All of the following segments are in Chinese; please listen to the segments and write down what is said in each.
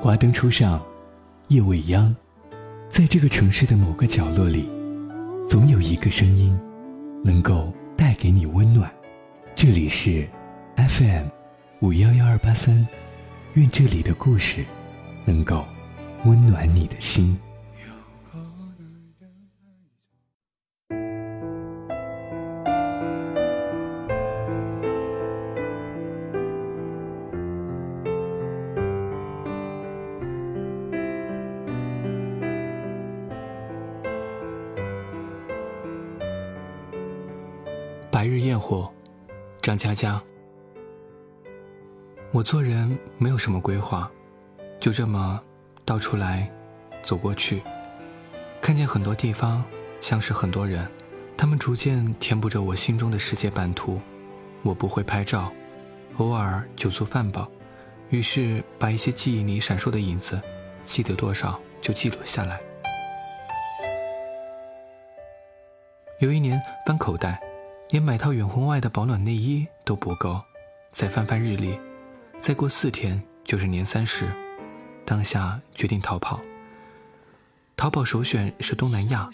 华灯初上，夜未央，在这个城市的某个角落里，总有一个声音，能够带给你温暖。这里是 FM 五幺幺二八三，愿这里的故事能够温暖你的心。焰火，张嘉佳。我做人没有什么规划，就这么到处来，走过去，看见很多地方，相识很多人，他们逐渐填补着我心中的世界版图。我不会拍照，偶尔酒足饭饱，于是把一些记忆里闪烁的影子，记得多少就记录下来。有一年翻口袋。连买套远红外的保暖内衣都不够，再翻翻日历，再过四天就是年三十，当下决定逃跑。淘宝首选是东南亚，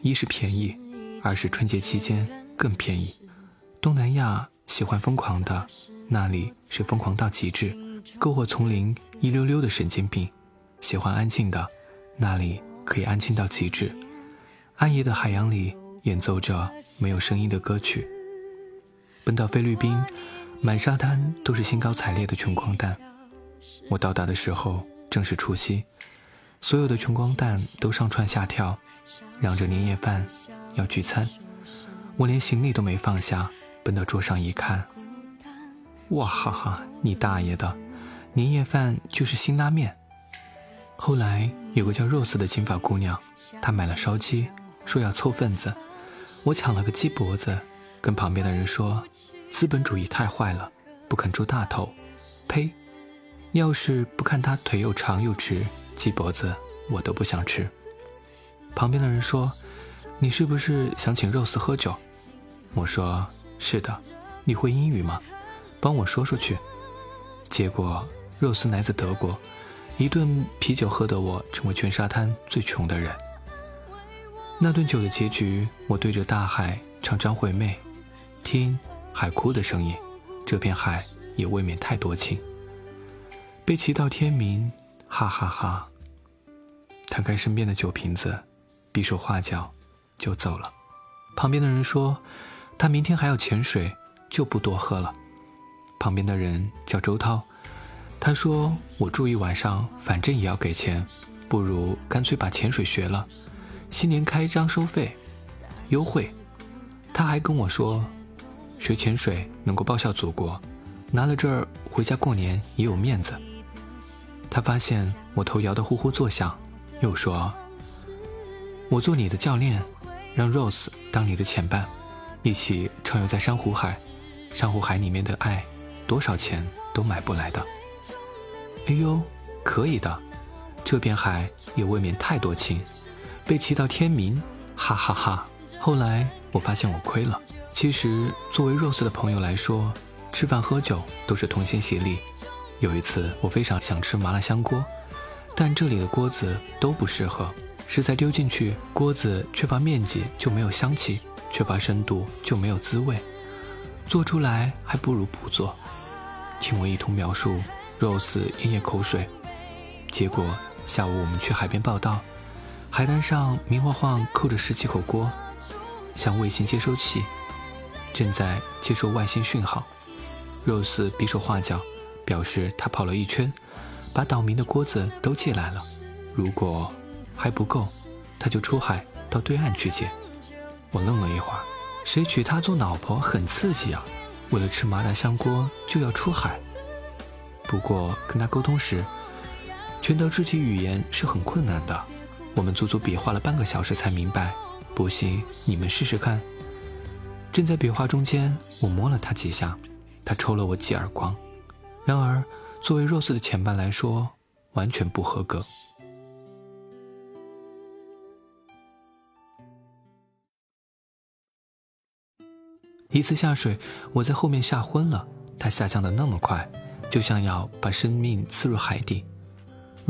一是便宜，二是春节期间更便宜。东南亚喜欢疯狂的，那里是疯狂到极致，篝火丛林一溜溜的神经病；喜欢安静的，那里可以安静到极致，暗夜的海洋里。演奏着没有声音的歌曲，奔到菲律宾，满沙滩都是兴高采烈的穷光蛋。我到达的时候正是除夕，所有的穷光蛋都上蹿下跳，嚷着年夜饭要聚餐。我连行李都没放下，奔到桌上一看，哇哈哈，你大爷的，年夜饭就是辛拉面。后来有个叫 Rose 的金发姑娘，她买了烧鸡，说要凑份子。我抢了个鸡脖子，跟旁边的人说：“资本主义太坏了，不肯猪大头。”呸！要是不看他腿又长又直，鸡脖子我都不想吃。旁边的人说：“你是不是想请肉丝喝酒？”我说：“是的。”你会英语吗？帮我说说去。结果肉丝来自德国，一顿啤酒喝得我成为全沙滩最穷的人。那顿酒的结局，我对着大海唱张惠妹，听海哭的声音，这片海也未免太多情。被骑到天明，哈哈哈。摊开身边的酒瓶子，比手画脚，就走了。旁边的人说，他明天还要潜水，就不多喝了。旁边的人叫周涛，他说我住一晚上，反正也要给钱，不如干脆把潜水学了。新年开张收费优惠，他还跟我说，学潜水能够报效祖国，拿了证儿回家过年也有面子。他发现我头摇得呼呼作响，又说：“我做你的教练，让 Rose 当你的潜伴，一起畅游在珊瑚海。珊瑚海里面的爱，多少钱都买不来的。”哎呦，可以的，这片海也未免太多情。被骑到天明，哈哈哈！后来我发现我亏了。其实作为 Rose 的朋友来说，吃饭喝酒都是同心协力。有一次我非常想吃麻辣香锅，但这里的锅子都不适合，食材丢进去，锅子缺乏面积就没有香气，缺乏深度就没有滋味，做出来还不如不做。听我一通描述，Rose 咽咽口水。结果下午我们去海边报道。海滩上明晃晃扣着十几口锅，像卫星接收器，正在接收外星讯号。肉丝比手画脚，表示他跑了一圈，把岛民的锅子都借来了。如果还不够，他就出海到对岸去借。我愣了一会儿，谁娶她做老婆很刺激啊！为了吃麻辣香锅就要出海。不过跟他沟通时，全套肢体语言是很困难的。我们足足比划了半个小时才明白，不信你们试试看。正在比划中间，我摸了他几下，他抽了我几耳光。然而，作为 Rose 的前伴来说，完全不合格。一次下水，我在后面吓昏了，他下降的那么快，就像要把生命刺入海底。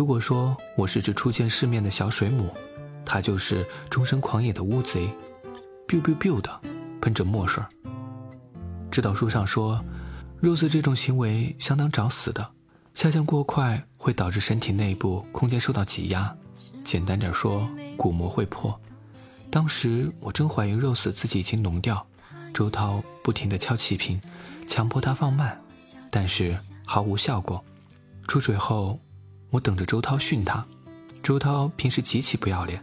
如果说我是只初见世面的小水母，他就是终身狂野的乌贼，biu biu biu 的喷着墨水。指导书上说，Rose 这种行为相当找死的，下降过快会导致身体内部空间受到挤压，简单点说，鼓膜会破。当时我真怀疑 Rose 自己已经聋掉，周涛不停地敲气瓶，强迫他放慢，但是毫无效果。出水后，我等着周涛训他。周涛平时极其不要脸，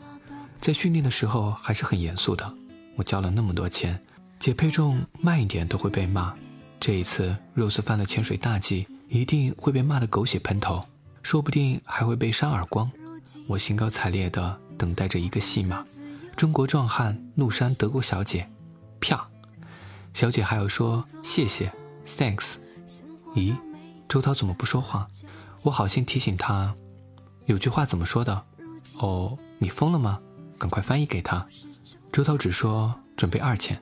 在训练的时候还是很严肃的。我交了那么多钱。姐配重慢一点都会被骂，这一次 Rose 犯了潜水大忌，一定会被骂得狗血喷头，说不定还会被扇耳光。我兴高采烈地等待着一个戏码：中国壮汉怒扇德国小姐，啪！小姐还要说谢谢，thanks。咦，周涛怎么不说话？我好心提醒他，有句话怎么说的？哦，你疯了吗？赶快翻译给他。周涛只说准备二千。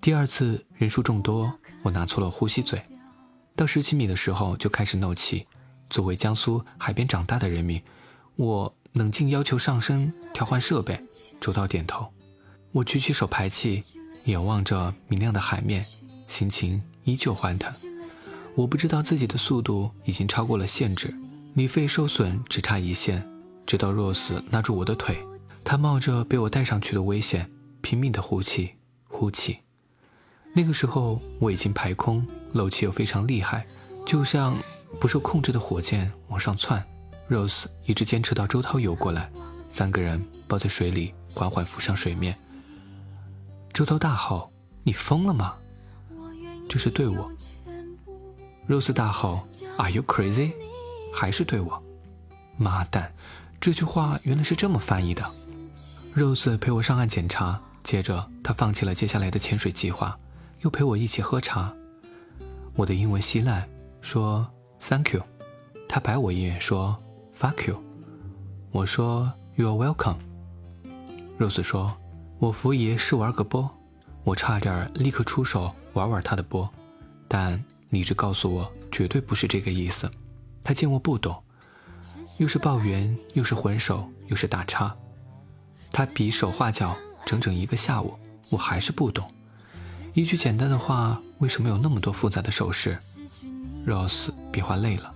第二次人数众多，我拿错了呼吸嘴。到十七米的时候就开始漏气。作为江苏海边长大的人民，我冷静要求上升调换设备。周涛点头。我举起手排气，眼望着明亮的海面，心情依旧欢腾。我不知道自己的速度已经超过了限制，离肺受损只差一线。直到 Rose 拉住我的腿，他冒着被我带上去的危险，拼命地呼气，呼气。那个时候我已经排空，漏气又非常厉害，就像不受控制的火箭往上窜。Rose 一直坚持到周涛游过来，三个人抱在水里缓缓浮上水面。周涛大吼：“你疯了吗？”这是对我。Rose 大吼：“Are you crazy？” 还是对我。妈蛋，这句话原来是这么翻译的。Rose 陪我上岸检查，接着他放弃了接下来的潜水计划。又陪我一起喝茶，我的英文稀烂，说 Thank you，他白我一眼说 Fuck you，我说 You are welcome。Rose 说，我扶爷试玩个波，我差点立刻出手玩玩他的波，但理智告诉我绝对不是这个意思。他见我不懂，又是抱怨，又是还手，又是打叉，他比手画脚整整一个下午，我还是不懂。一句简单的话，为什么有那么多复杂的手势？Rose 比划累了，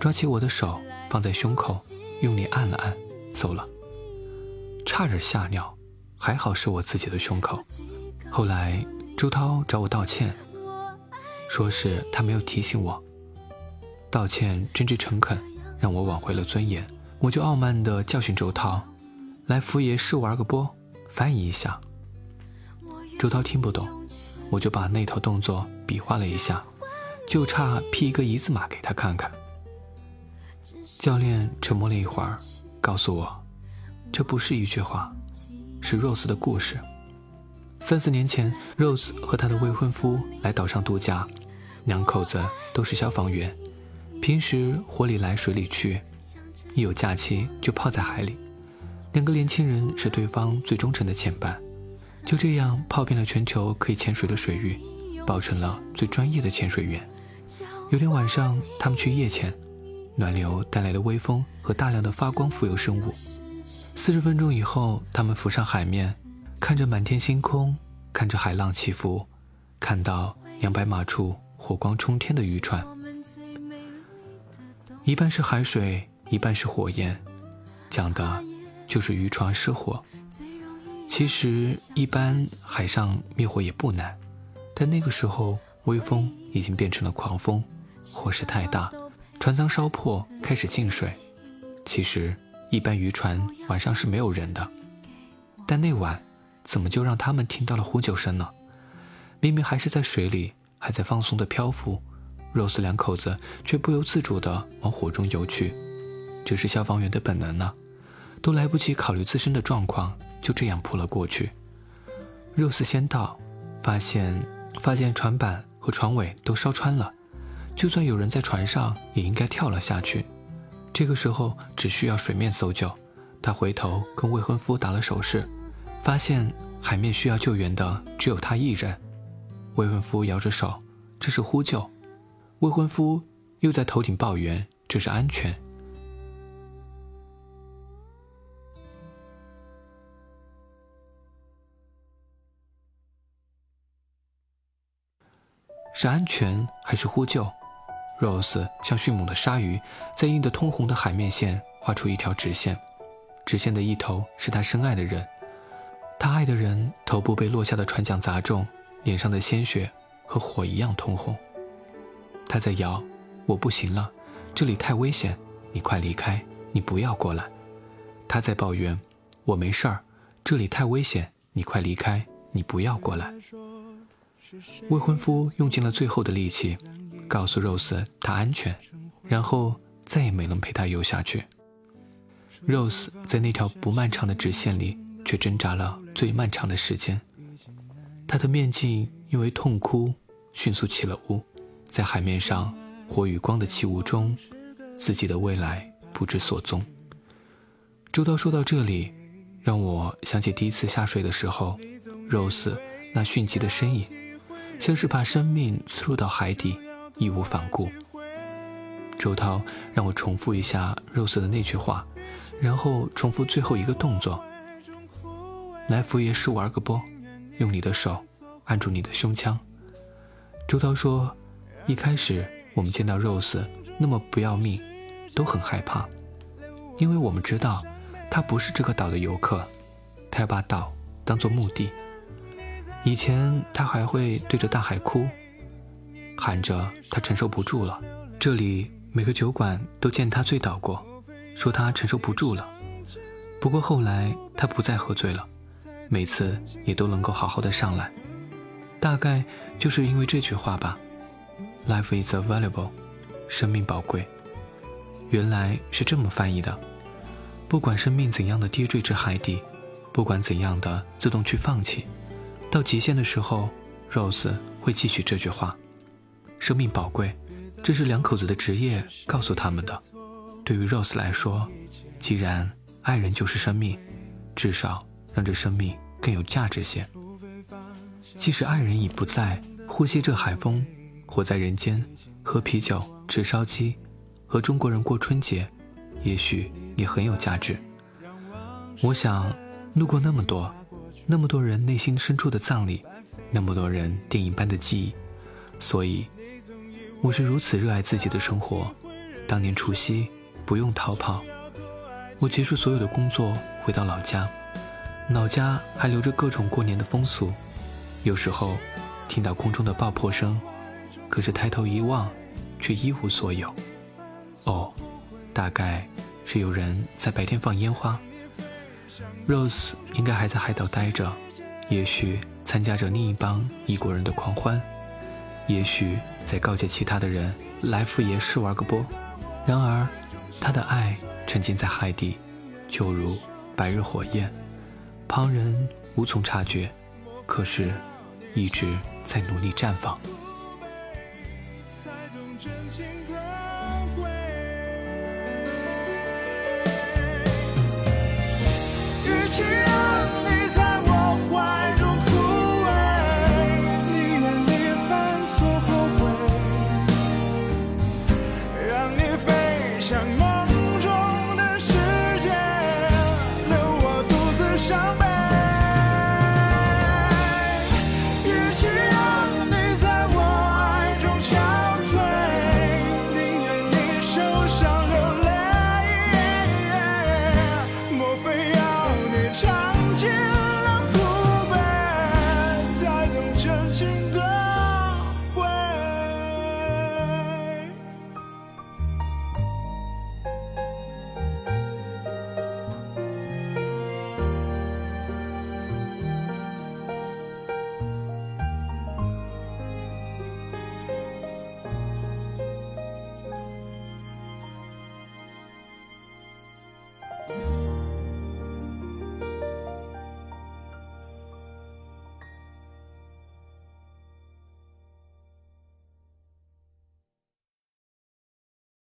抓起我的手放在胸口，用力按了按，走了。差点吓尿，还好是我自己的胸口。后来周涛找我道歉，说是他没有提醒我。道歉真挚诚恳，让我挽回了尊严。我就傲慢地教训周涛：“来福爷试玩个波，翻译一下。”周涛听不懂。我就把那套动作比划了一下，就差 P 一个一字马给他看看。教练沉默了一会儿，告诉我，这不是一句话，是 Rose 的故事。三四年前，Rose 和她的未婚夫来岛上度假，两口子都是消防员，平时火里来水里去，一有假期就泡在海里。两个年轻人是对方最忠诚的前伴。就这样泡遍了全球可以潜水的水域，抱成了最专业的潜水员。有天晚上，他们去夜潜，暖流带来的微风和大量的发光浮游生物。四十分钟以后，他们浮上海面，看着满天星空，看着海浪起伏，看到两百码处火光冲天的渔船，一半是海水，一半是火焰，讲的就是渔船失火。其实，一般海上灭火也不难，但那个时候微风已经变成了狂风，火势太大，船舱烧破，开始进水。其实，一般渔船晚上是没有人的，但那晚怎么就让他们听到了呼救声呢？明明还是在水里，还在放松的漂浮，Rose 两口子却不由自主地往火中游去，这是消防员的本能呢，都来不及考虑自身的状况。就这样扑了过去。Rose 先到，发现发现船板和船尾都烧穿了，就算有人在船上，也应该跳了下去。这个时候只需要水面搜救。他回头跟未婚夫打了手势，发现海面需要救援的只有他一人。未婚夫摇着手，这是呼救。未婚夫又在头顶抱怨这是安全。是安全还是呼救？Rose 像迅猛的鲨鱼，在映得通红的海面线画出一条直线，直线的一头是他深爱的人，他爱的人头部被落下的船桨砸中，脸上的鲜血和火一样通红。他在摇，我不行了，这里太危险，你快离开，你不要过来。他在抱怨，我没事儿，这里太危险，你快离开，你不要过来。未婚夫用尽了最后的力气，告诉 Rose 他安全，然后再也没能陪她游下去。Rose 在那条不漫长的直线里，却挣扎了最漫长的时间。他的面镜因为痛哭，迅速起了雾，在海面上火与光的起雾中，自己的未来不知所踪。周涛说到这里，让我想起第一次下水的时候，Rose 那迅疾的身影。像是把生命刺入到海底，义无反顾。周涛让我重复一下肉色的那句话，然后重复最后一个动作。来福爷是玩个波，用你的手按住你的胸腔。周涛说，一开始我们见到 Rose 那么不要命，都很害怕，因为我们知道他不是这个岛的游客，他要把岛当做墓地。以前他还会对着大海哭，喊着他承受不住了。这里每个酒馆都见他醉倒过，说他承受不住了。不过后来他不再喝醉了，每次也都能够好好的上来。大概就是因为这句话吧，“Life is valuable”，生命宝贵。原来是这么翻译的。不管生命怎样的跌坠至海底，不管怎样的自动去放弃。到极限的时候，Rose 会记取这句话：“生命宝贵，这是两口子的职业告诉他们的。对于 Rose 来说，既然爱人就是生命，至少让这生命更有价值些。即使爱人已不在，呼吸着海风，活在人间，喝啤酒，吃烧鸡，和中国人过春节，也许也很有价值。我想，路过那么多。”那么多人内心深处的葬礼，那么多人电影般的记忆，所以我是如此热爱自己的生活。当年除夕不用逃跑，我结束所有的工作回到老家，老家还留着各种过年的风俗。有时候听到空中的爆破声，可是抬头一望，却一无所有。哦，大概是有人在白天放烟花。Rose 应该还在海岛待着，也许参加着另一帮异国人的狂欢，也许在告诫其他的人来福爷试玩个波。然而，他的爱沉浸在海底，就如白日火焰，旁人无从察觉，可是一直在努力绽放。